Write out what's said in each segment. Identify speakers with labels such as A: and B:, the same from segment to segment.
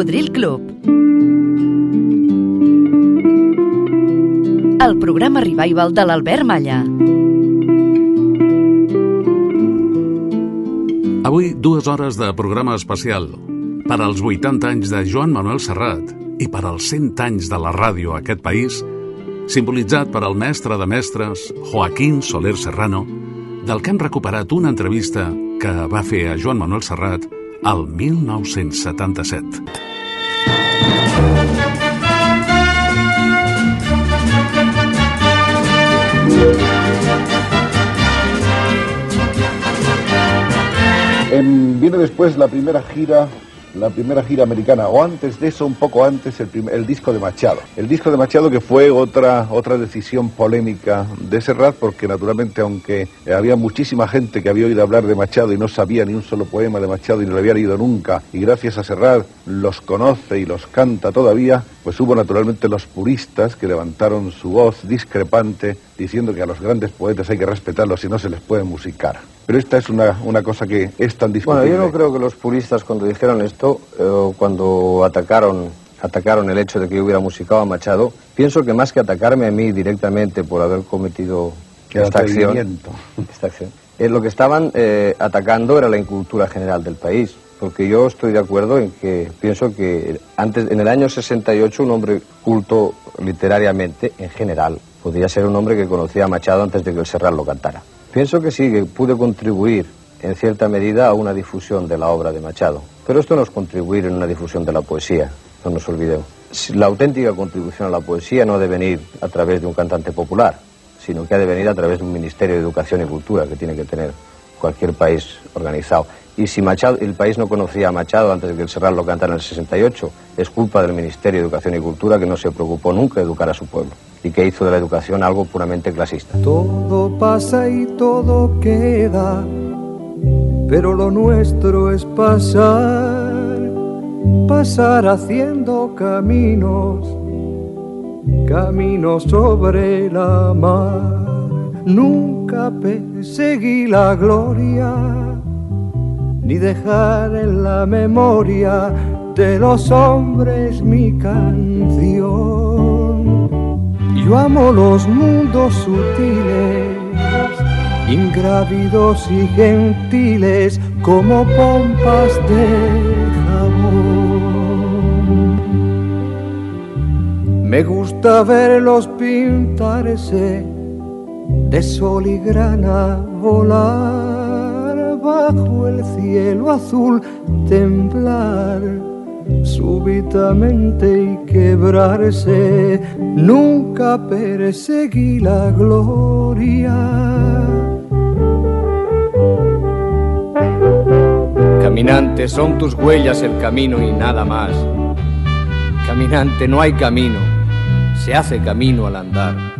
A: Cocodril Club. El programa revival de l'Albert Malla.
B: Avui, dues hores de programa especial per als 80 anys de Joan Manuel Serrat i per als 100 anys de la ràdio a aquest país, simbolitzat per al mestre de mestres Joaquín Soler Serrano, del que hem recuperat una entrevista que va fer a Joan Manuel Serrat al 1977.
C: En, viene después la primera gira la primera gira americana, o antes de eso, un poco antes, el, primer- el disco de Machado. El disco de Machado que fue otra, otra decisión polémica de Serrat, porque naturalmente, aunque había muchísima gente que había oído hablar de Machado y no sabía ni un solo poema de Machado y no lo había leído nunca, y gracias a Serrat los conoce y los canta todavía, pues hubo naturalmente los puristas que levantaron su voz discrepante diciendo que a los grandes poetas hay que respetarlos y no se les puede musicar. Pero esta es una, una cosa que es tan
D: Bueno,
C: discutible.
D: yo no creo que los puristas cuando dijeron esto, eh, cuando atacaron, atacaron el hecho de que yo hubiera musicado a Machado, pienso que más que atacarme a mí directamente por haber cometido esta acción, esta acción, eh, lo que estaban eh, atacando era la incultura general del país. Porque yo estoy de acuerdo en que pienso que antes, en el año 68 un hombre culto literariamente, en general, podría ser un hombre que conocía a Machado antes de que el Serrat lo cantara. Pienso que sí, que pude contribuir en cierta medida a una difusión de la obra de Machado. Pero esto no es contribuir en una difusión de la poesía, no nos olvidemos. La auténtica contribución a la poesía no debe venir a través de un cantante popular, sino que ha de venir a través de un Ministerio de Educación y Cultura que tiene que tener cualquier país organizado. Y si Machado, el país no conocía a Machado antes de que el Serrat lo cantara en el 68, es culpa del Ministerio de Educación y Cultura que no se preocupó nunca de educar a su pueblo y que hizo de la educación algo puramente clasista.
E: Todo pasa y todo queda, pero lo nuestro es pasar, pasar haciendo caminos, caminos sobre la mar. Nunca perseguí la gloria, ni dejar en la memoria de los hombres mi canción. Yo amo los mundos sutiles, ingrávidos y gentiles como pompas de jabón. Me gusta verlos pintarse de sol y grana volar bajo el cielo azul, temblar súbitamente y quebrarse. Nunca perseguí la gloria.
F: Caminante, son tus huellas el camino y nada más. Caminante, no hay camino, se hace camino al andar.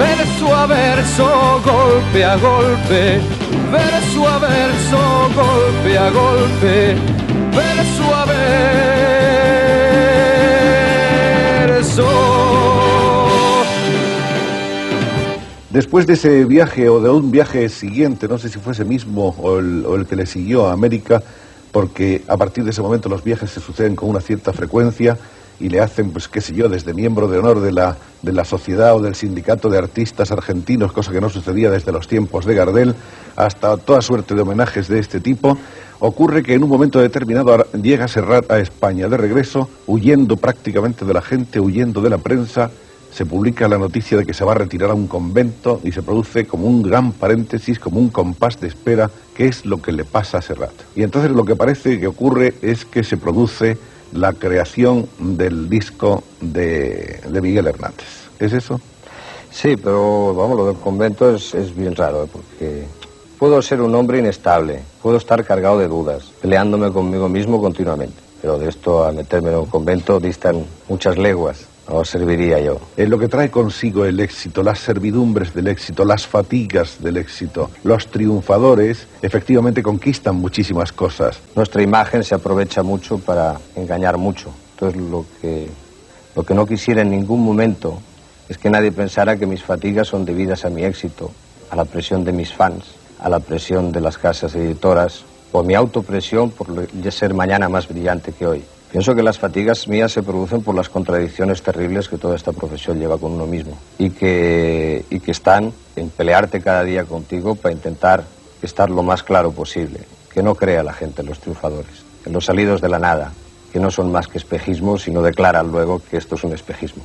F: verso a verso, golpe a golpe, verso a verso, golpe a golpe, verso a verso.
C: Después de ese viaje o de un viaje siguiente, no sé si fue ese mismo o el que le siguió a América, porque a partir de ese momento los viajes se suceden con una cierta frecuencia, y le hacen, pues qué sé yo, desde miembro de honor de la, de la sociedad o del sindicato de artistas argentinos, cosa que no sucedía desde los tiempos de Gardel, hasta toda suerte de homenajes de este tipo, ocurre que en un momento determinado llega Serrat a España de regreso, huyendo prácticamente de la gente, huyendo de la prensa, se publica la noticia de que se va a retirar a un convento y se produce como un gran paréntesis, como un compás de espera, qué es lo que le pasa a Serrat. Y entonces lo que parece que ocurre es que se produce la creación del disco de, de Miguel Hernández. ¿Es eso?
D: Sí, pero vamos, lo del convento es, es bien raro, porque puedo ser un hombre inestable, puedo estar cargado de dudas, peleándome conmigo mismo continuamente, pero de esto a meterme en un convento distan muchas leguas. No serviría yo.
C: Es lo que trae consigo el éxito, las servidumbres del éxito, las fatigas del éxito. Los triunfadores efectivamente conquistan muchísimas cosas.
D: Nuestra imagen se aprovecha mucho para engañar mucho. Entonces lo que, lo que no quisiera en ningún momento es que nadie pensara que mis fatigas son debidas a mi éxito, a la presión de mis fans, a la presión de las casas editoras o mi autopresión por ser mañana más brillante que hoy. Pienso que las fatigas mías se producen por las contradicciones terribles que toda esta profesión lleva con uno mismo y que, y que están en pelearte cada día contigo para intentar estar lo más claro posible, que no crea la gente en los triunfadores, en los salidos de la nada, que no son más que espejismos, sino declaran luego que esto es un espejismo.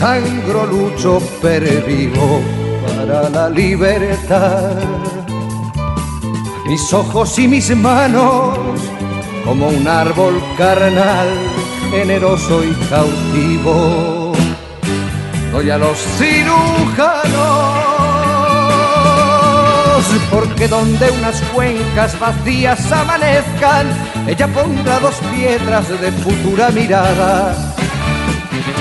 F: sangro, lucho, pervivo para la libertad. Mis ojos y mis manos, como un árbol carnal, generoso y cautivo, doy a los cirujanos, porque donde unas cuencas vacías amanezcan, ella pondrá dos piedras de futura mirada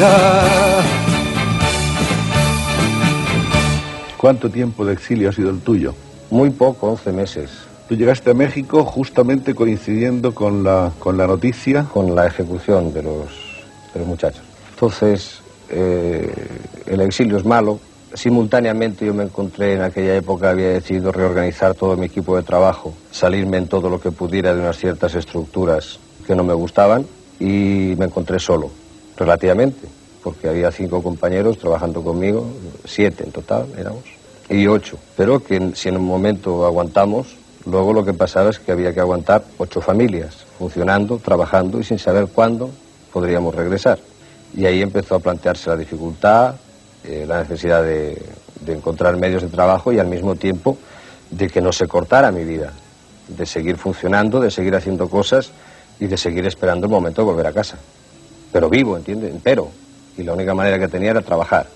F: vida.
C: ¿Cuánto tiempo de exilio ha sido el tuyo?
D: Muy poco, 11 meses.
C: Tú llegaste a México justamente coincidiendo con la, con la noticia.
D: Con la ejecución de los, de los muchachos. Entonces, eh, el exilio es malo. Simultáneamente yo me encontré en aquella época, había decidido reorganizar todo mi equipo de trabajo, salirme en todo lo que pudiera de unas ciertas estructuras que no me gustaban y me encontré solo relativamente, porque había cinco compañeros trabajando conmigo, siete en total éramos, y ocho. Pero que si en un momento aguantamos, Luego lo que pasaba es que había que aguantar ocho familias, funcionando, trabajando y sin saber cuándo podríamos regresar. Y ahí empezó a plantearse la dificultad, eh, la necesidad de, de encontrar medios de trabajo y al mismo tiempo de que no se cortara mi vida, de seguir funcionando, de seguir haciendo cosas y de seguir esperando el momento de volver a casa. Pero vivo, ¿entiendes? Pero. Y la única manera que tenía era trabajar.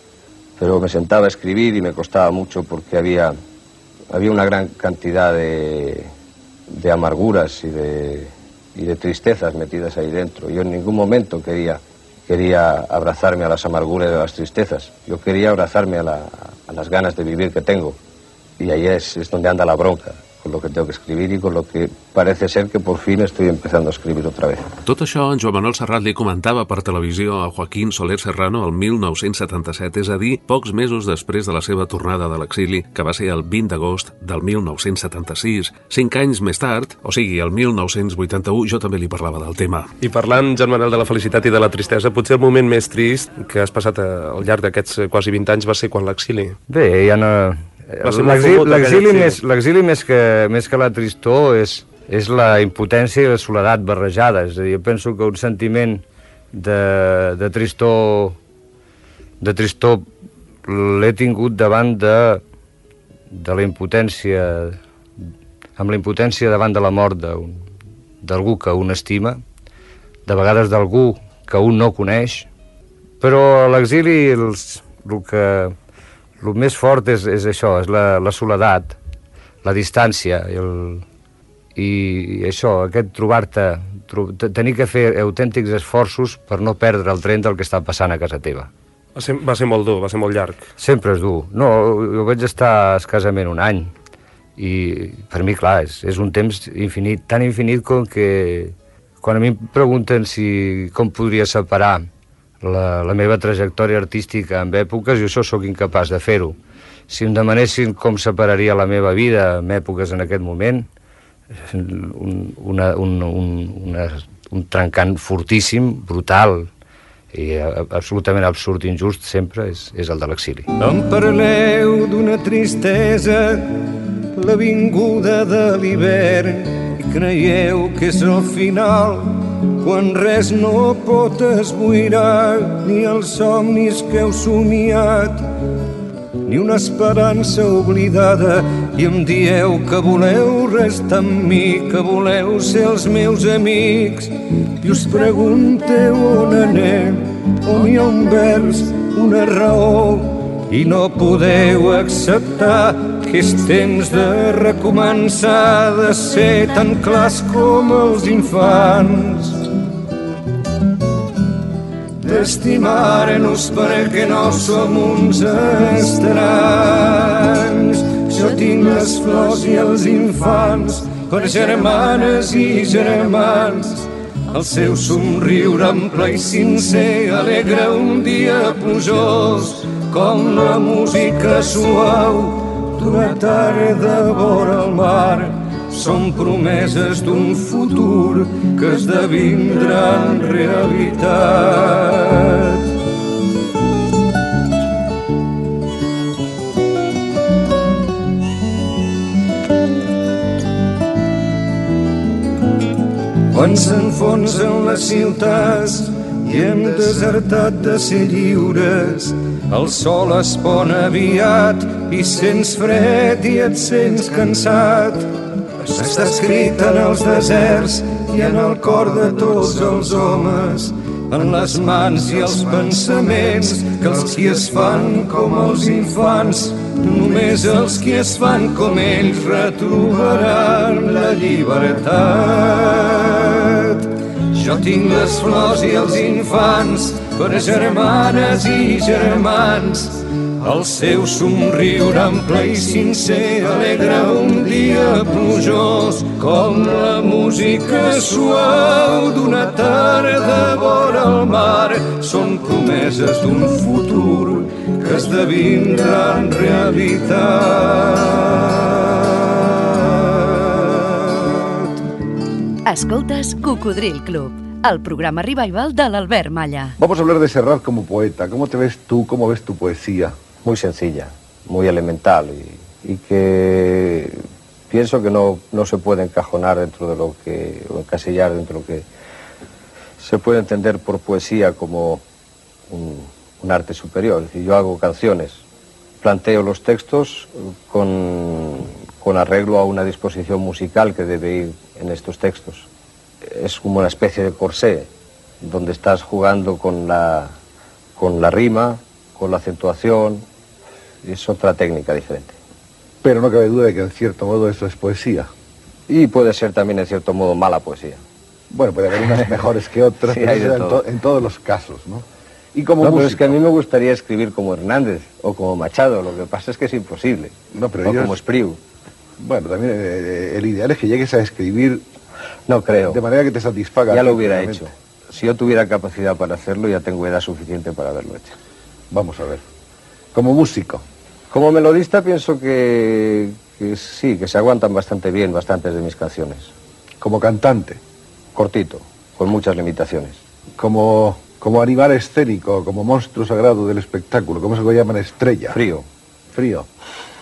D: Pero me sentaba a escribir y me costaba mucho porque había, había una gran cantidad de, de amarguras y de, y de tristezas metidas ahí dentro. Yo en ningún momento quería, quería abrazarme a las amarguras y a las tristezas. Yo quería abrazarme a, la, a las ganas de vivir que tengo. Y ahí es, es donde anda la bronca. Con lo que tengo que escribir y con lo que parece ser que por fin estoy empezando a escribir otra vez.
B: Tot això en Joan Manuel Serrat li comentava per televisió a Joaquín Soler Serrano el 1977, és a dir, pocs mesos després de la seva tornada de l'exili, que va ser el 20 d'agost del 1976. Cinc anys més tard, o sigui, el 1981, jo també li parlava del tema.
G: I parlant, Joan Manel, de la felicitat i de la tristesa, potser el moment més trist que has passat eh, al llarg d'aquests quasi 20 anys va ser quan l'exili.
H: Bé, ja no... L'exili més, més, que, més que la tristor és, és la impotència i la soledat barrejada. És a dir, jo penso que un sentiment de, de tristor de tristor l'he tingut davant de, de la impotència amb la impotència davant de la mort d'algú que un estima, de vegades d'algú que un no coneix, però a l'exili els- el que el més fort és, és això, és la, la soledat, la distància i, el, i això, aquest trobar-te, tro, te- tenir que fer autèntics esforços per no perdre el tren del que està passant a casa teva.
G: Va ser, va ser molt dur, va ser molt llarg.
H: Sempre és dur. No, jo vaig estar escasament un any i per mi, clar, és, és un temps infinit, tan infinit com que quan a mi em pregunten si com podria separar la, la meva trajectòria artística en èpoques, jo això sóc incapaç de fer-ho. Si em demanessin com separaria la meva vida en èpoques en aquest moment, un, una, un, un, una, un trencant fortíssim, brutal, i absolutament absurd i injust sempre és, és el de l'exili.
F: Em parleu d'una tristesa, la vinguda de l'hivern, i creieu que és el final, quan res no pot esboirar, ni els somnis que heu somiat, ni una esperança oblidada, i em dieu que voleu restar amb mi, que voleu ser els meus amics, i us pregunteu on anem, on hi ha un vers, una raó, i no podeu acceptar que és temps de recomençar, de ser tan clars com els infants d'estimar-nos perquè no som uns estranys. Jo tinc les flors i els infants per germanes i germans. El seu somriure ample i sincer alegra un dia plujós com la música suau d'una tarda vora el mar. Són promeses d'un futur que esdevindran realitat. Quan s'enfonsen les ciutats i hem desertat de ser lliures, el sol es pon aviat i sents fred i et sents cansat. Està escrit en els deserts i en el cor de tots els homes, en les mans i els pensaments que els qui es fan com els infants, només els qui es fan com ells retrobaran la llibertat. Jo tinc les flors i els infants per germanes i germans. El seu somriure ample i sincer alegra un dia plujós com la música suau d'una tarda vora el mar. Són promeses d'un futur que esdevindran realitat.
A: Escoltes Cocodril Club, el programa revival de l'Albert Malla.
C: Vamos a hablar de Serrat como poeta. ¿Cómo te ves tú? ¿Cómo ves tu poesía?
D: Muy sencilla, muy elemental y, y que pienso que no, no se puede encajonar dentro de lo que, o encasillar dentro de lo que se puede entender por poesía como un, un arte superior. Es decir, yo hago canciones, planteo los textos con, con arreglo a una disposición musical que debe ir en estos textos. Es como una especie de corsé, donde estás jugando con la, con la rima, con la acentuación, es otra técnica diferente.
C: Pero no cabe duda de que en cierto modo eso es poesía.
D: Y puede ser también en cierto modo mala poesía.
C: Bueno, puede haber unas mejores que otras,
D: Sí,
C: pero en,
D: todo.
C: to- en todos los casos, ¿no? Y como
D: No, pero es que a mí me gustaría escribir como Hernández o como Machado, lo que pasa es que es imposible.
C: No, pero
D: o
C: ellos-
D: como Espriu.
C: bueno, también eh, el ideal es que llegues a escribir
D: No creo.
C: de manera que te satisfaga.
D: Ya lo hubiera hecho. Si yo tuviera capacidad para hacerlo, ya tengo edad suficiente para haberlo hecho.
C: Vamos a ver. Como músico,
D: Como melodista pienso que, que sí, que se aguantan bastante bien bastantes de mis canciones.
C: como cantante,
D: Cortito, con muchas limitaciones.
C: como, como animal escénico, como monstruo sagrado del espectáculo, ¿cómo se lo llaman? Estrella.
D: Frío.
C: Frío.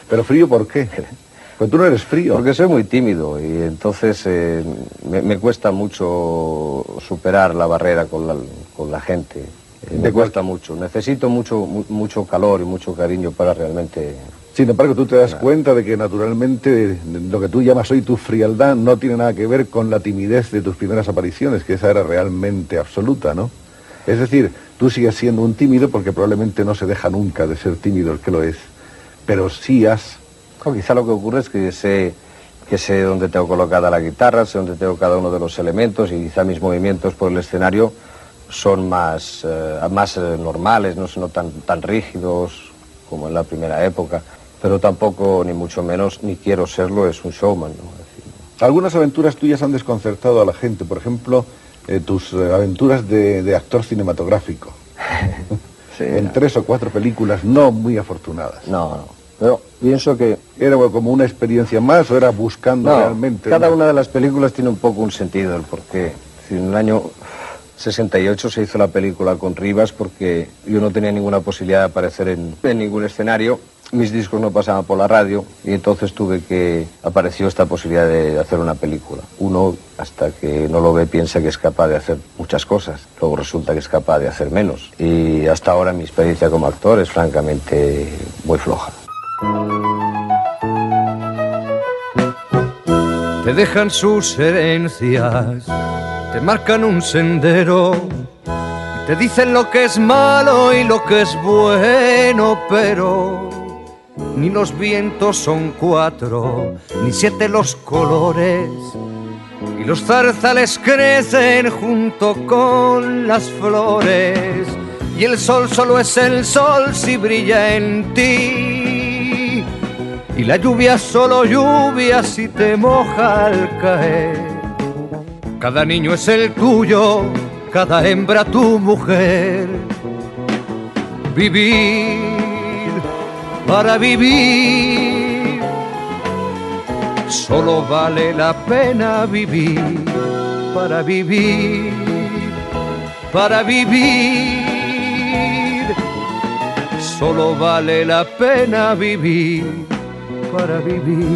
C: ¿Pero frío por qué? Pues tú no eres frío.
D: Porque soy muy tímido y entonces eh, me, me cuesta mucho superar la barrera con la, con la gente. Eh,
C: ¿De
D: me cuesta mucho. Necesito mucho, mu- mucho calor y mucho cariño para realmente...
C: Sin embargo, tú te das cuenta de que naturalmente lo que tú llamas hoy tu frialdad no tiene nada que ver con la timidez de tus primeras apariciones, que esa era realmente absoluta, ¿no? Es decir, tú sigues siendo un tímido porque probablemente no se deja nunca de ser tímido el que lo es, pero sí has...
D: Quizá lo que ocurre es que sé, que sé dónde tengo colocada la guitarra, sé dónde tengo cada uno de los elementos y quizá mis movimientos por el escenario son más, eh, más eh, normales, no son tan, tan rígidos como en la primera época, pero tampoco, ni mucho menos, ni quiero serlo, es un showman.
C: Algunas aventuras tuyas han desconcertado a la gente, por ejemplo, eh, tus aventuras de, de actor cinematográfico,
D: sí,
C: en
D: no,
C: tres o cuatro películas no muy afortunadas.
D: no, no. Pero pienso que
C: ¿Era como una experiencia más o era buscando
D: No,
C: realmente?
D: cada una de las películas tiene un poco un sentido, el porqué. En el año 68 se hizo la película con Rivas porque yo no tenía ninguna posibilidad de aparecer en, en ningún escenario. Mis discos no pasaban por la radio y entonces tuve que... apareció esta posibilidad de hacer una película. Uno, hasta que no lo ve, piensa que es capaz de hacer muchas cosas. Luego resulta que es capaz de hacer menos. Y hasta ahora mi experiencia como actor es francamente muy floja.
F: Te dejan sus herencias, te marcan un sendero, te dicen lo que es malo y lo que es bueno, pero ni los vientos son cuatro, ni siete los colores, y los zarzales crecen junto con las flores, y el sol solo es el sol si brilla en ti. Y la lluvia solo lluvia si te moja al caer. Cada niño es el tuyo, cada hembra tu mujer. Vivir para vivir. Solo vale la pena vivir para vivir, para vivir. Solo vale la pena vivir para vivir.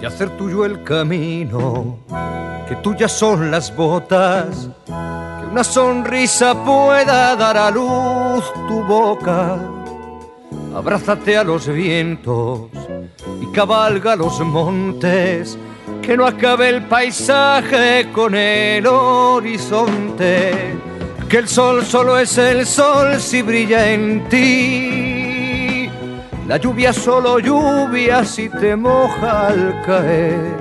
F: Y hacer tuyo el camino, que tuyas son las botas, que una sonrisa pueda dar a luz tu boca. Abrázate a los vientos y cabalga los montes, que no acabe el paisaje con el horizonte, que el sol solo es el sol si brilla en ti, la lluvia solo lluvia si te moja al caer,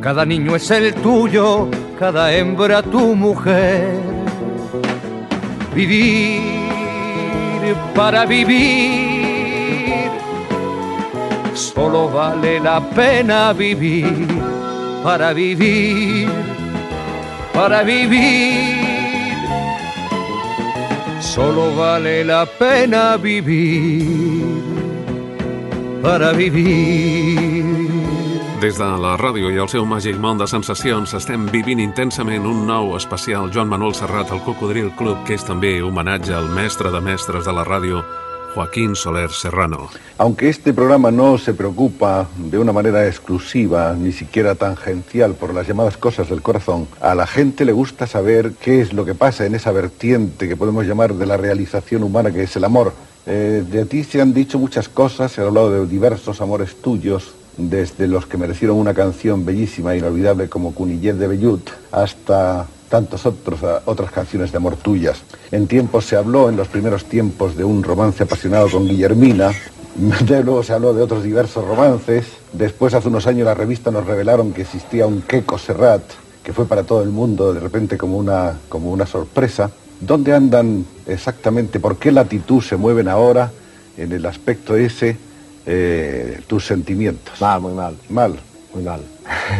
F: cada niño es el tuyo, cada hembra tu mujer, vivir para vivir, solo vale la pena vivir. Para vivir, para vivir. Solo vale la pena vivir para vivir.
B: Des de la ràdio i el seu màgic món de sensacions estem vivint intensament un nou especial Joan Manuel Serrat al Cocodril Club, que és també homenatge al mestre de mestres de la ràdio, Joaquín Soler Serrano.
C: Aunque este programa no se preocupa de una manera exclusiva, ni siquiera tangencial, por las llamadas cosas del corazón, a la gente le gusta saber qué es lo que pasa en esa vertiente que podemos llamar de la realización humana, que es el amor. Eh, de ti se han dicho muchas cosas, se ha hablado de diversos amores tuyos, desde los que merecieron una canción bellísima e inolvidable como Cunillet de Bellut, hasta tantas otros, otras canciones de amor tuyas. En tiempos se habló, en los primeros tiempos, de un romance apasionado con Guillermina, luego se habló de otros diversos romances, después hace unos años la revista nos revelaron que existía un Queco Serrat, que fue para todo el mundo de repente como una, como una sorpresa. ¿Dónde andan exactamente? ¿Por qué latitud se mueven ahora en el aspecto ese eh, tus sentimientos?
D: Mal, muy mal.
C: Mal.
D: Muy mal.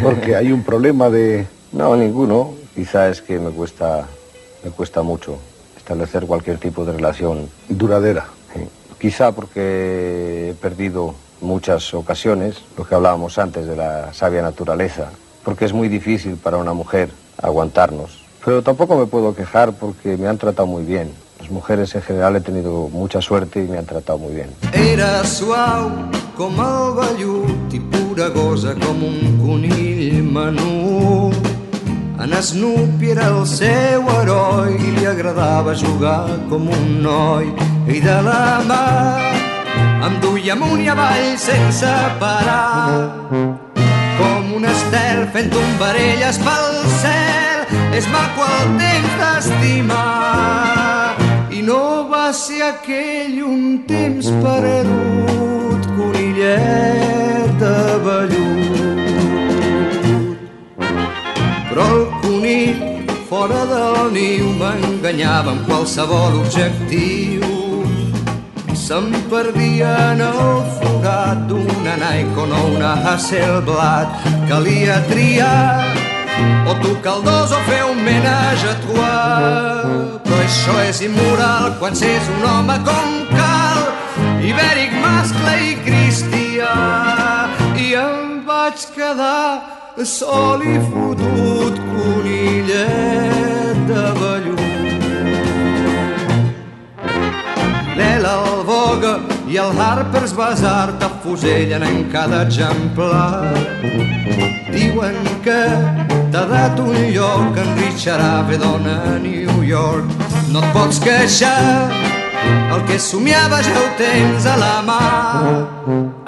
C: Porque hay un problema de...
D: No, ninguno. Quizá es que me cuesta, me cuesta mucho establecer cualquier tipo de relación.
C: Duradera.
D: Quizá porque he perdido muchas ocasiones, lo que hablábamos antes de la sabia naturaleza, porque es muy difícil para una mujer aguantarnos. Pero tampoco me puedo quejar porque me han tratado muy bien. Las mujeres en general he tenido mucha suerte y me han tratado muy bien.
F: Era suau com el vellut pura gosa com un conill. En Snoopy era el seu heroi i li agradava jugar com un noi. I de la mà em duia amunt i avall sense parar. Com un estel fent tombarelles pel cel. És maco el temps d'estimar. I no va ser aquell un temps perdut, conillet de vellut. Però el conill fora del niu m'enganyava amb qualsevol objectiu. Se'm perdia en el forat d'una Nikon o una Hasselblad. Calia triar o tocar el dos o fer un menage a trois. Però això és immoral quan s'és un home com cal, ibèric, mascle i cristià. I em vaig quedar sol i fotut conillet de vellut. L'Ela, el Vogue i el Harper's Bazaar t'afusellen en cada exemplar. Diuen que t'ha dat un lloc en Richard Avedon a New York. No et pots queixar, el que somiava ja ho tens a la mà.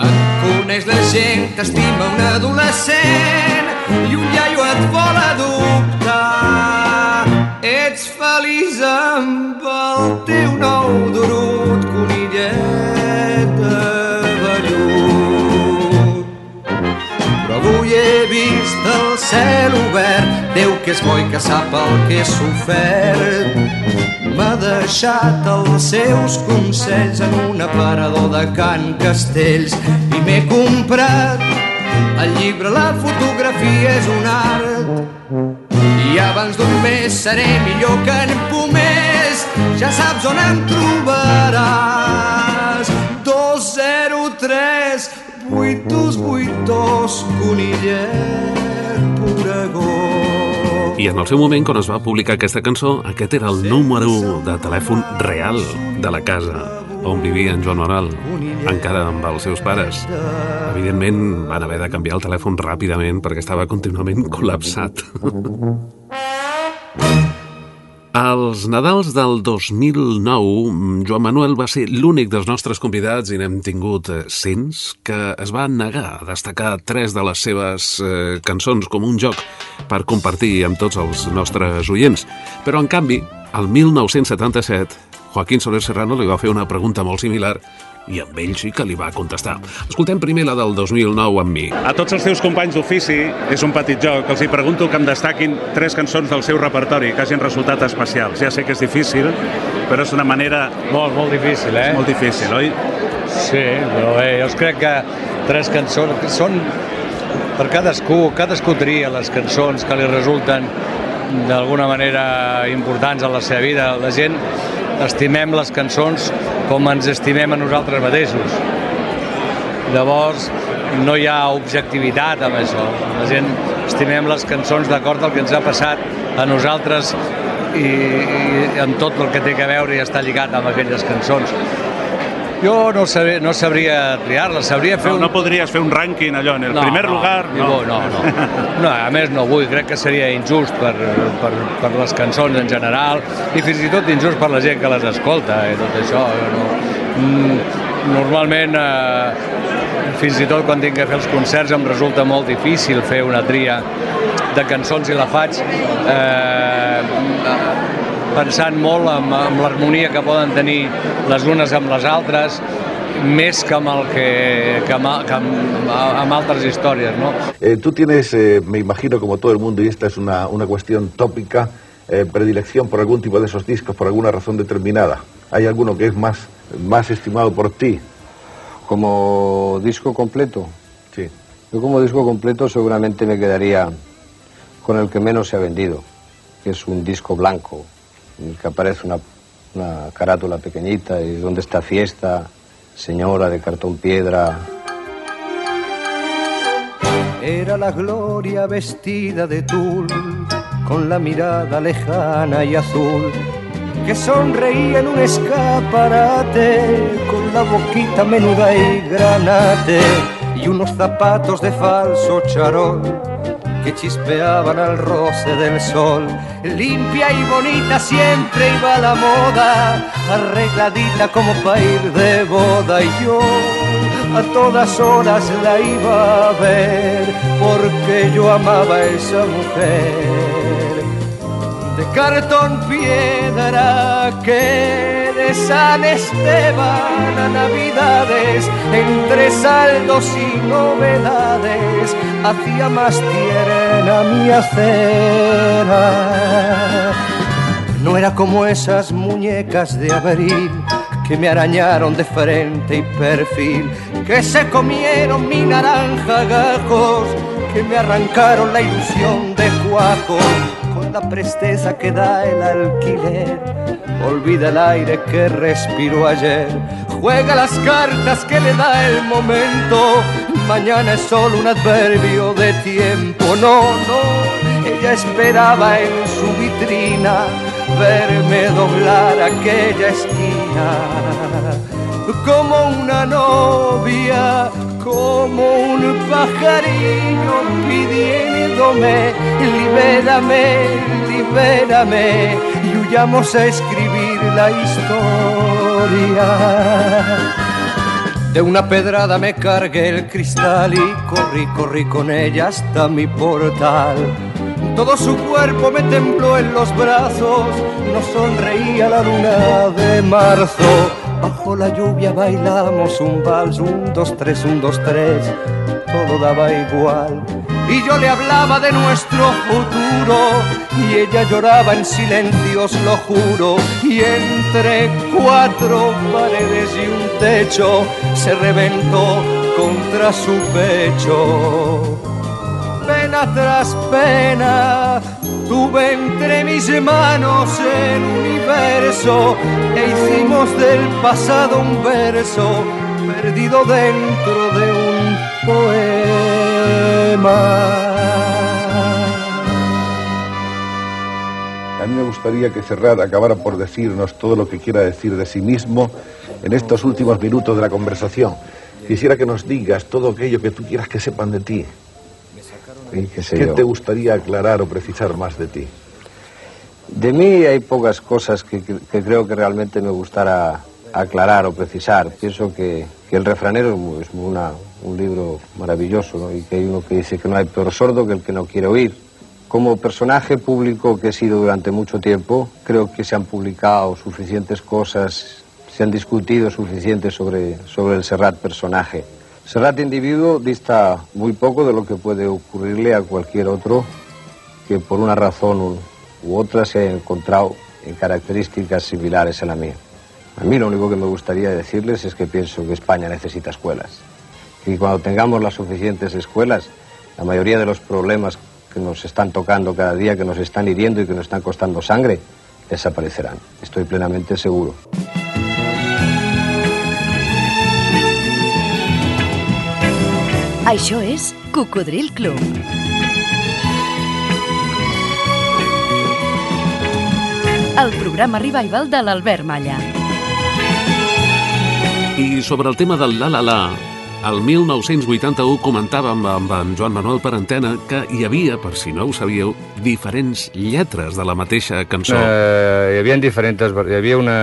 F: Et coneix la gent, t'estima un adolescent i un iaio et vol adoptar. Ets feliç amb el teu nou durut conillet de vellut. Però avui he vist el cel obert, Déu que és bo i que sap el que he sofert. M'ha deixat els seus consells en un aparador de Can Castells i m'he comprat el llibre La fotografia és un art i abans d'un mes seré millor que en Pomés. Ja saps on em trobaràs. 203 8282 Conillet.
B: I en el seu moment, quan es va publicar aquesta cançó, aquest era el número de telèfon real de la casa on vivia en Joan Manuel, encara amb els seus pares. Evidentment, van haver de canviar el telèfon ràpidament perquè estava contínuament col·lapsat. Als Nadals del 2009, Joan Manuel va ser l'únic dels nostres convidats, i n'hem tingut eh, cents, que es va negar a destacar tres de les seves eh, cançons com un joc per compartir amb tots els nostres oients. Però, en canvi, el 1977, Joaquín Soler Serrano li va fer una pregunta molt similar i amb ell sí que li va contestar. Escoltem primer la del 2009 amb mi.
I: A tots els teus companys d'ofici és un petit joc. Els hi pregunto que em destaquin tres cançons del seu repertori que hagin resultat especials. Ja sé que és difícil, però és una manera...
H: Molt, molt difícil, eh?
I: Molt difícil, oi?
H: Sí, però bé, jo crec que tres cançons que són per cadascú, cadascú tria les cançons que li resulten d'alguna manera importants a la seva vida. La gent estimem les cançons com ens estimem a nosaltres mateixos. Llavors,
J: no hi ha objectivitat amb això. La gent estimem les cançons d'acord al que ens ha passat a nosaltres i, i amb tot el que té a veure i està lligat amb aquelles cançons. Jo no, sabria, no sabria triar-la, sabria fer
B: no,
J: un...
B: no podries fer un rànquing allò, en el
J: No,
B: primer
J: no,
B: lugar...
J: No, no, no. no, a més no vull, crec que seria injust per, per, per les cançons en general i fins i tot injust per la gent que les escolta i tot això. No. Mm, Normalment, eh, fins i tot quan tinc que fer els concerts em resulta molt difícil fer una tria de cançons i la faig eh, pensant molt en, en l'harmonia que poden tenir les unes amb les altres més que amb, el que, que amb, que amb, amb altres històries, no?
C: Eh, tú tienes, eh, me imagino como todo el mundo, y esta es una, una cuestión tópica, eh, predilección por algún tipo de esos discos, por alguna razón determinada. ¿Hay alguno que es más, más estimado por ti?
D: Como disco completo,
C: Sí.
D: yo como disco completo seguramente me quedaría con el que menos se ha vendido, que es un disco blanco, que aparece una, una carátula pequeñita y donde está fiesta, señora de cartón piedra,
F: Era la gloria vestida de tul, con la mirada lejana y azul, que sonreía en un escaparate, con la boquita menuda y granate, y unos zapatos de falso charol que chispeaban al roce del sol. Limpia y bonita siempre iba la moda, arregladita como para ir de boda y yo a todas horas la iba a ver porque yo amaba a esa mujer de cartón piedra que San Esteban a Navidades, entre saldos y novedades, hacía más tierna mi acera. No era como esas muñecas de abril que me arañaron de frente y perfil, que se comieron mi naranja gajos, que me arrancaron la ilusión de cuajo la presteza que da el alquiler. Olvida el aire que respiró ayer, juega las cartas que le da el momento. Mañana es solo un adverbio de tiempo. No, no, ella esperaba en su vitrina verme doblar aquella esquina como una novia, como un pajarillo pidiéndome, libérame, libérame, y huyamos a escribir la historia. De una pedrada me cargué el cristal y corrí, corrí con ella hasta mi portal. Todo su cuerpo me tembló en los brazos, no sonreía la luna de marzo. La lluvia bailamos un vals, un, dos, tres, un, dos, tres, todo daba igual. Y yo le hablaba de nuestro futuro y ella lloraba en silencios, lo juro. Y entre cuatro paredes y un techo se reventó contra su pecho pena tras pena, tuve entre mis manos el universo e hicimos del pasado un verso perdido dentro de un poema.
C: A mí me gustaría que Serrat acabara por decirnos todo lo que quiera decir de sí mismo en estos últimos minutos de la conversación. Quisiera que nos digas todo aquello que tú quieras que sepan de ti.
D: Qué sé
C: ¿Qué
D: yo.
C: te gustaría aclarar o precisar más de ti?
D: De mí hay pocas cosas que, que- que creo que realmente me gustara aclarar o precisar. Pienso que, que El refranero es mu- es una- un libro maravilloso ¿no? y que hay uno que dice que no hay peor sordo que el que no quiere oír. Como personaje público que he sido durante mucho tiempo, creo que se han publicado suficientes cosas, se han discutido suficiente sobre, sobre el Serrat personaje. Serrat individuo dista muy poco de lo que puede ocurrirle a cualquier otro que por una razón u- otra se haya encontrado en características similares a la mía. A mí lo único que me gustaría decirles es que pienso que España necesita escuelas. Y cuando tengamos las suficientes escuelas, la mayoría de los problemas que nos están tocando cada día, que nos están hiriendo y que nos están costando sangre, desaparecerán. Estoy plenamente seguro.
A: Això és Cocodril Club. El programa revival de l'Albert Malla.
B: I sobre el tema del la la la, el 1981 comentàvem amb en Joan Manuel per antena que hi havia, per si no ho sabíeu, diferents lletres de la mateixa cançó.
H: Eh, hi havia diferents... Hi havia una,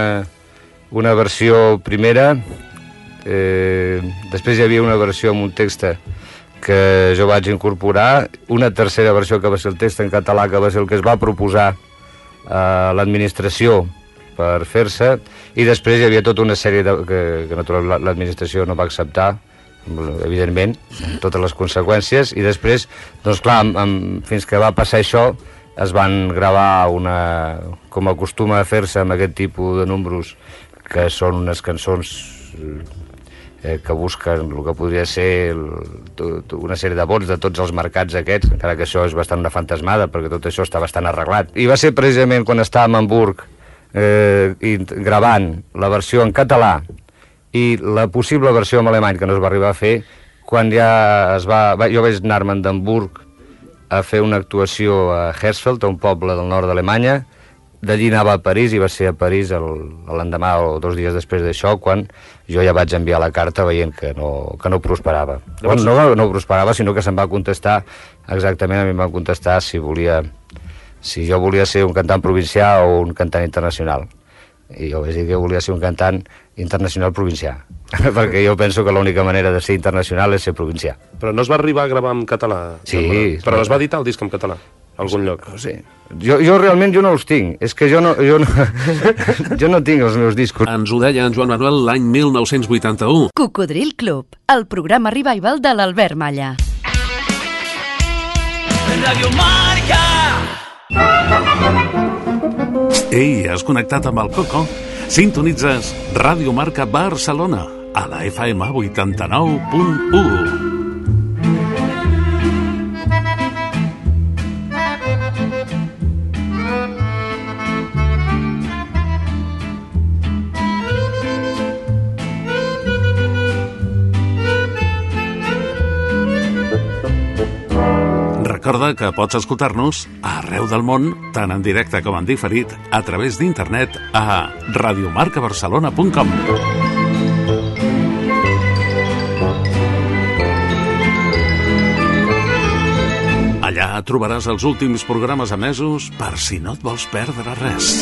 H: una versió primera, eh, després hi havia una versió amb un text que jo vaig incorporar, una tercera versió que va ser el text en català, que va ser el que es va proposar a l'administració per fer-se, i després hi havia tota una sèrie de, que, que naturalment l'administració no va acceptar, evidentment, totes les conseqüències, i després, doncs clar, amb, amb, fins que va passar això, es van gravar una, com acostuma a fer-se amb aquest tipus de números, que són unes cançons eh, que busquen el que podria ser el, tot, una sèrie de vots de tots els mercats aquests, encara que això és bastant una fantasmada, perquè tot això està bastant arreglat. I va ser precisament quan estàvem a Hamburg eh, gravant la versió en català i la possible versió en alemany que no es va arribar a fer, quan ja es va... va jo vaig anar-me'n d'Hamburg a fer una actuació a Hersfeld, a un poble del nord d'Alemanya, d'allí anava a París i va ser a París l'endemà o dos dies després d'això quan jo ja vaig enviar la carta veient que no, que no prosperava. Llavors... Bueno, no, no prosperava, sinó que se'm va contestar exactament, a mi em van contestar si volia si jo volia ser un cantant provincià o un cantant internacional. I jo vaig dir que volia ser un cantant internacional provincià, perquè jo penso que l'única manera de ser internacional és ser provincià.
G: Però no es va arribar a gravar en català?
H: Sí.
G: Però es va editar el disc en català? Algun lloc.
H: Sí. Jo, jo realment jo no els tinc. És que jo no, jo no, jo no tinc els meus discos.
B: Ens ho deia en Joan Manuel l'any 1981.
A: Cocodril Club, el programa revival de l'Albert Malla.
K: Radio Marca!
B: Ei, has connectat amb el Coco? Sintonitzes Ràdio Marca Barcelona a la FM 89.1. Recorda que pots escoltar-nos arreu del món, tant en directe com en diferit, a través d'internet a radiomarcabarcelona.com. Allà trobaràs els últims programes emesos per si no et vols perdre res.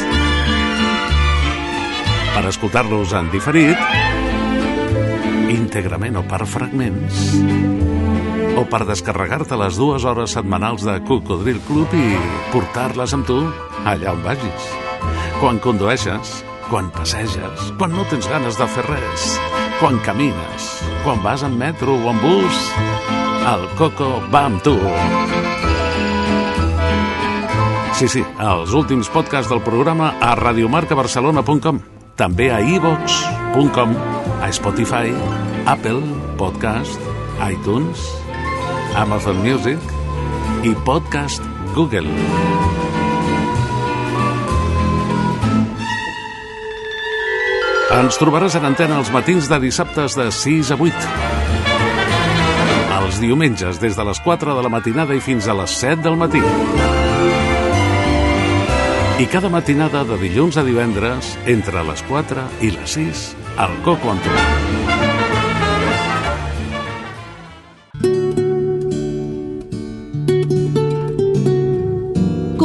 B: Per escoltar-los en diferit, íntegrament o per fragments, o per descarregar-te les dues hores setmanals de Cocodril Club i portar-les amb tu allà on vagis. Quan condueixes, quan passeges, quan no tens ganes de fer res, quan camines, quan vas en metro o en bus, el Coco va amb tu. Sí, sí, els últims podcasts del programa a radiomarcabarcelona.com, també a ivox.com, a Spotify, Apple Podcast, iTunes Amazon Music i Podcast Google. Ens trobaràs en antena els matins de dissabtes de 6 a 8. Els diumenges des de les 4 de la matinada i fins a les 7 del matí. I cada matinada de dilluns a divendres entre les 4 i les 6 al Coco amb